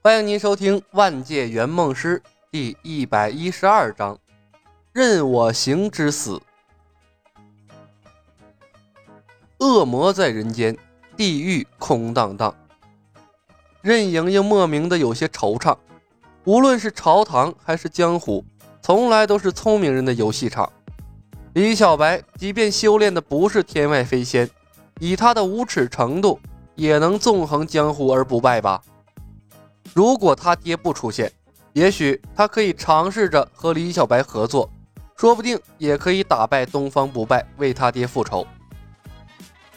欢迎您收听《万界圆梦师》第一百一十二章《任我行之死》。恶魔在人间，地狱空荡荡。任盈盈莫名的有些惆怅。无论是朝堂还是江湖，从来都是聪明人的游戏场。李小白即便修炼的不是天外飞仙，以他的无耻程度，也能纵横江湖而不败吧？如果他爹不出现，也许他可以尝试着和李小白合作，说不定也可以打败东方不败，为他爹复仇。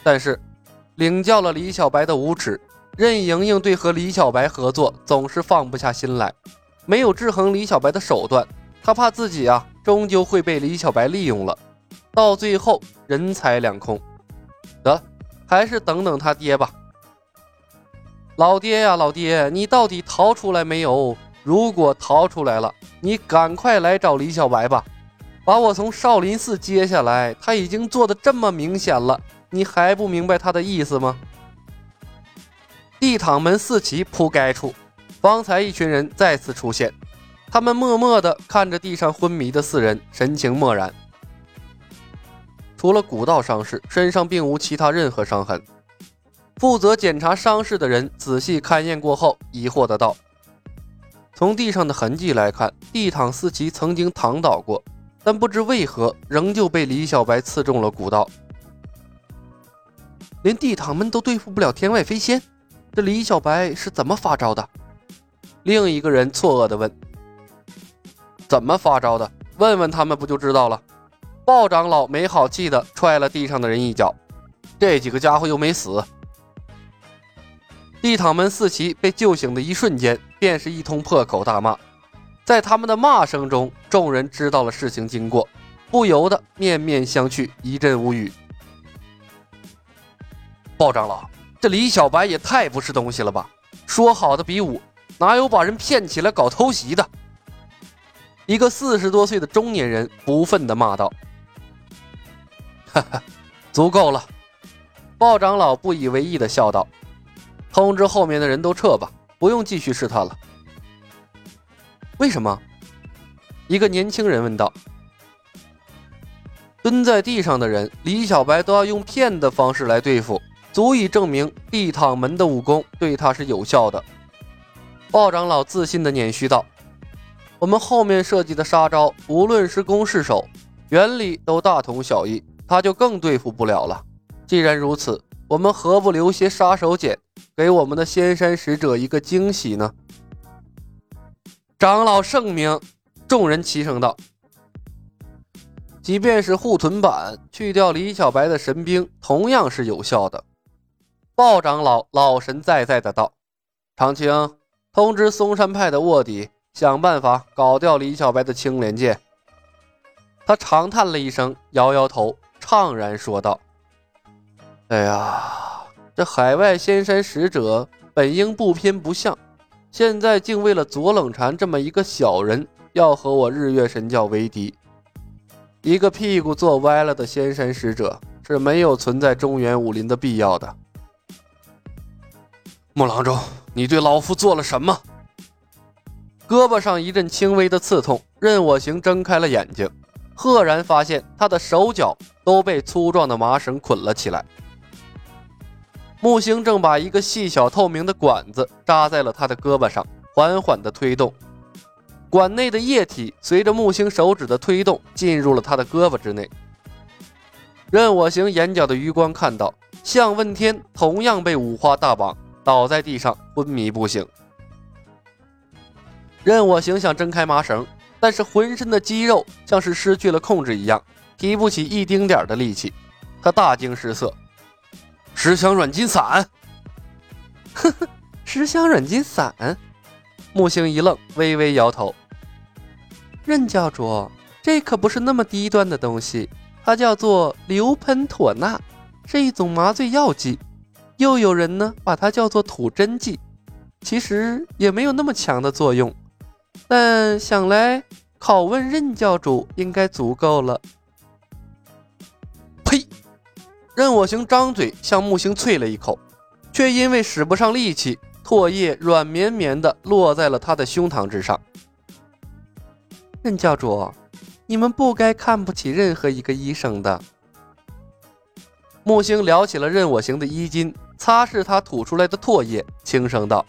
但是，领教了李小白的无耻，任盈盈对和李小白合作总是放不下心来，没有制衡李小白的手段，他怕自己啊，终究会被李小白利用了，到最后人财两空。得，还是等等他爹吧。老爹呀，老爹，你到底逃出来没有？如果逃出来了，你赶快来找李小白吧，把我从少林寺接下来。他已经做的这么明显了，你还不明白他的意思吗？地躺门四旗铺盖处，方才一群人再次出现，他们默默地看着地上昏迷的四人，神情漠然。除了古道伤势，身上并无其他任何伤痕。负责检查伤势的人仔细勘验过后，疑惑的道：“从地上的痕迹来看，地躺四奇曾经躺倒过，但不知为何仍旧被李小白刺中了古道。连地躺们都对付不了天外飞仙，这李小白是怎么发招的？”另一个人错愕的问：“怎么发招的？问问他们不就知道了？”鲍长老没好气的踹了地上的人一脚：“这几个家伙又没死。”地躺门四旗被救醒的一瞬间，便是一通破口大骂。在他们的骂声中，众人知道了事情经过，不由得面面相觑，一阵无语。鲍长老，这李小白也太不是东西了吧！说好的比武，哪有把人骗起来搞偷袭的？一个四十多岁的中年人不忿地骂道：“哈哈，足够了。”鲍长老不以为意地笑道。通知后面的人都撤吧，不用继续试探了。为什么？一个年轻人问道。蹲在地上的人，李小白都要用骗的方式来对付，足以证明地躺门的武功对他是有效的。鲍长老自信的捻须道：“我们后面设计的杀招，无论是攻是守，原理都大同小异，他就更对付不了了。既然如此，我们何不留些杀手锏？”给我们的仙山使者一个惊喜呢！长老圣明，众人齐声道：“即便是护臀板，去掉李小白的神兵，同样是有效的。”鲍长老老神在在的道：“长青，通知嵩山派的卧底，想办法搞掉李小白的青莲剑。”他长叹了一声，摇摇头，怅然说道：“哎呀。”这海外仙山使者本应不偏不向，现在竟为了左冷禅这么一个小人，要和我日月神教为敌。一个屁股坐歪了的仙山使者是没有存在中原武林的必要的。木郎中，你对老夫做了什么？胳膊上一阵轻微的刺痛，任我行睁开了眼睛，赫然发现他的手脚都被粗壮的麻绳捆了起来。木星正把一个细小透明的管子扎在了他的胳膊上，缓缓地推动，管内的液体随着木星手指的推动进入了他的胳膊之内。任我行眼角的余光看到，向问天同样被五花大绑，倒在地上昏迷不醒。任我行想挣开麻绳，但是浑身的肌肉像是失去了控制一样，提不起一丁点的力气。他大惊失色。十香软筋散，呵呵，十香软筋散。木星一愣，微微摇头。任教主，这可不是那么低端的东西，它叫做硫喷妥钠，是一种麻醉药剂。又有人呢把它叫做吐真剂，其实也没有那么强的作用。但想来拷问任教主应该足够了。任我行张嘴向木星啐了一口，却因为使不上力气，唾液软绵绵的落在了他的胸膛之上。任教主，你们不该看不起任何一个医生的。木星撩起了任我行的衣襟，擦拭他吐出来的唾液，轻声道：“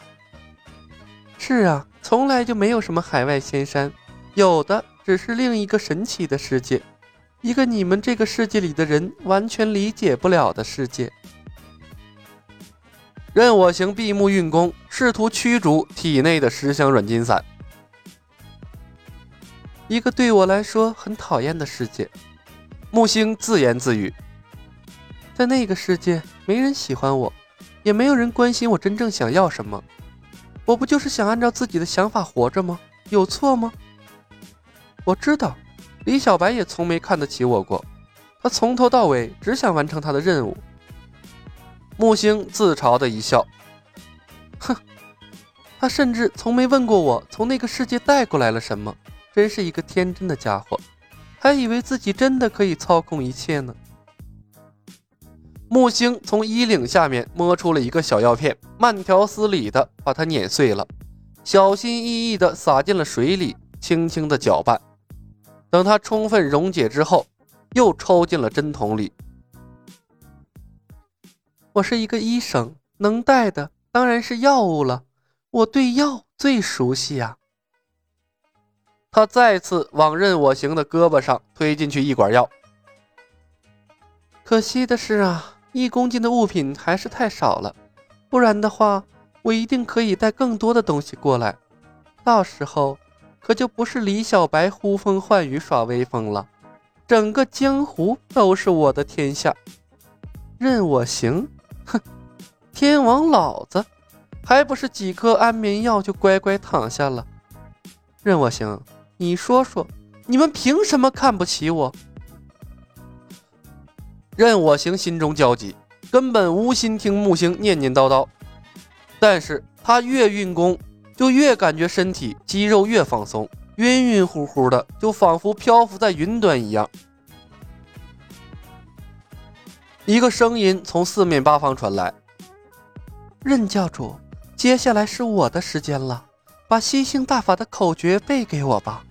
是啊，从来就没有什么海外仙山，有的只是另一个神奇的世界，一个你们这个世界里的人完全理解不了的世界。”任我行闭目运功，试图驱逐体内的十香软筋散。一个对我来说很讨厌的世界，木星自言自语。在那个世界，没人喜欢我，也没有人关心我真正想要什么。我不就是想按照自己的想法活着吗？有错吗？我知道，李小白也从没看得起我过，他从头到尾只想完成他的任务。木星自嘲的一笑，哼，他甚至从没问过我从那个世界带过来了什么，真是一个天真的家伙，还以为自己真的可以操控一切呢。木星从衣领下面摸出了一个小药片，慢条斯理的把它碾碎了，小心翼翼的撒进了水里，轻轻的搅拌。等它充分溶解之后，又抽进了针筒里。我是一个医生，能带的当然是药物了，我对药最熟悉呀。他再次往任我行的胳膊上推进去一管药，可惜的是啊。一公斤的物品还是太少了，不然的话，我一定可以带更多的东西过来。到时候，可就不是李小白呼风唤雨耍威风了，整个江湖都是我的天下。任我行，哼！天王老子，还不是几颗安眠药就乖乖躺下了？任我行，你说说，你们凭什么看不起我？任我行心中焦急，根本无心听木星念念叨叨。但是他越运功，就越感觉身体肌肉越放松，晕晕乎乎的，就仿佛漂浮在云端一样。一个声音从四面八方传来：“任教主，接下来是我的时间了，把吸星大法的口诀背给我吧，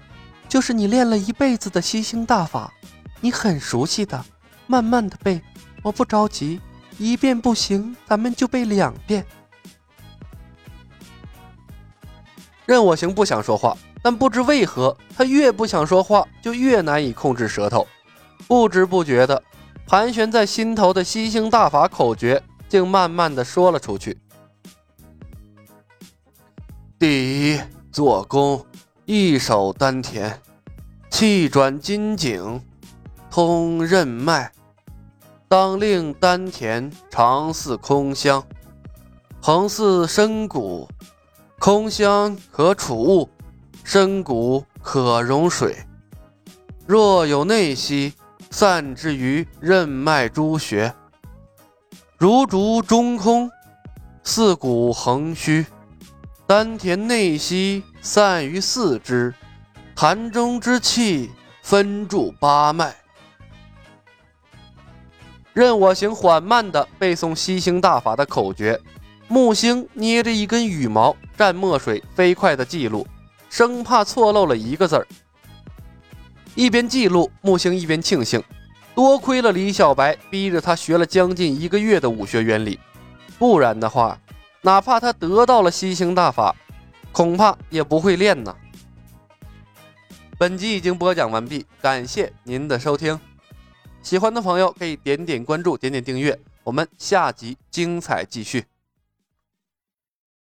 就是你练了一辈子的吸星大法，你很熟悉的。”慢慢的背，我不着急，一遍不行，咱们就背两遍。任我行不想说话，但不知为何，他越不想说话，就越难以控制舌头，不知不觉的，盘旋在心头的吸星大法口诀，竟慢慢的说了出去。第一，做功，一手丹田，气转筋颈，通任脉。当令丹田常似空箱，横似深谷，空箱可储物，深谷可容水。若有内息，散之于任脉诸穴，如竹中空，四谷横虚。丹田内息散于四肢，痰中之气分注八脉。任我行缓慢地背诵吸星大法的口诀，木星捏着一根羽毛蘸墨水，飞快地记录，生怕错漏了一个字儿。一边记录，木星一边庆幸，多亏了李小白逼着他学了将近一个月的武学原理，不然的话，哪怕他得到了吸星大法，恐怕也不会练呢。本集已经播讲完毕，感谢您的收听。喜欢的朋友可以点点关注，点点订阅，我们下集精彩继续。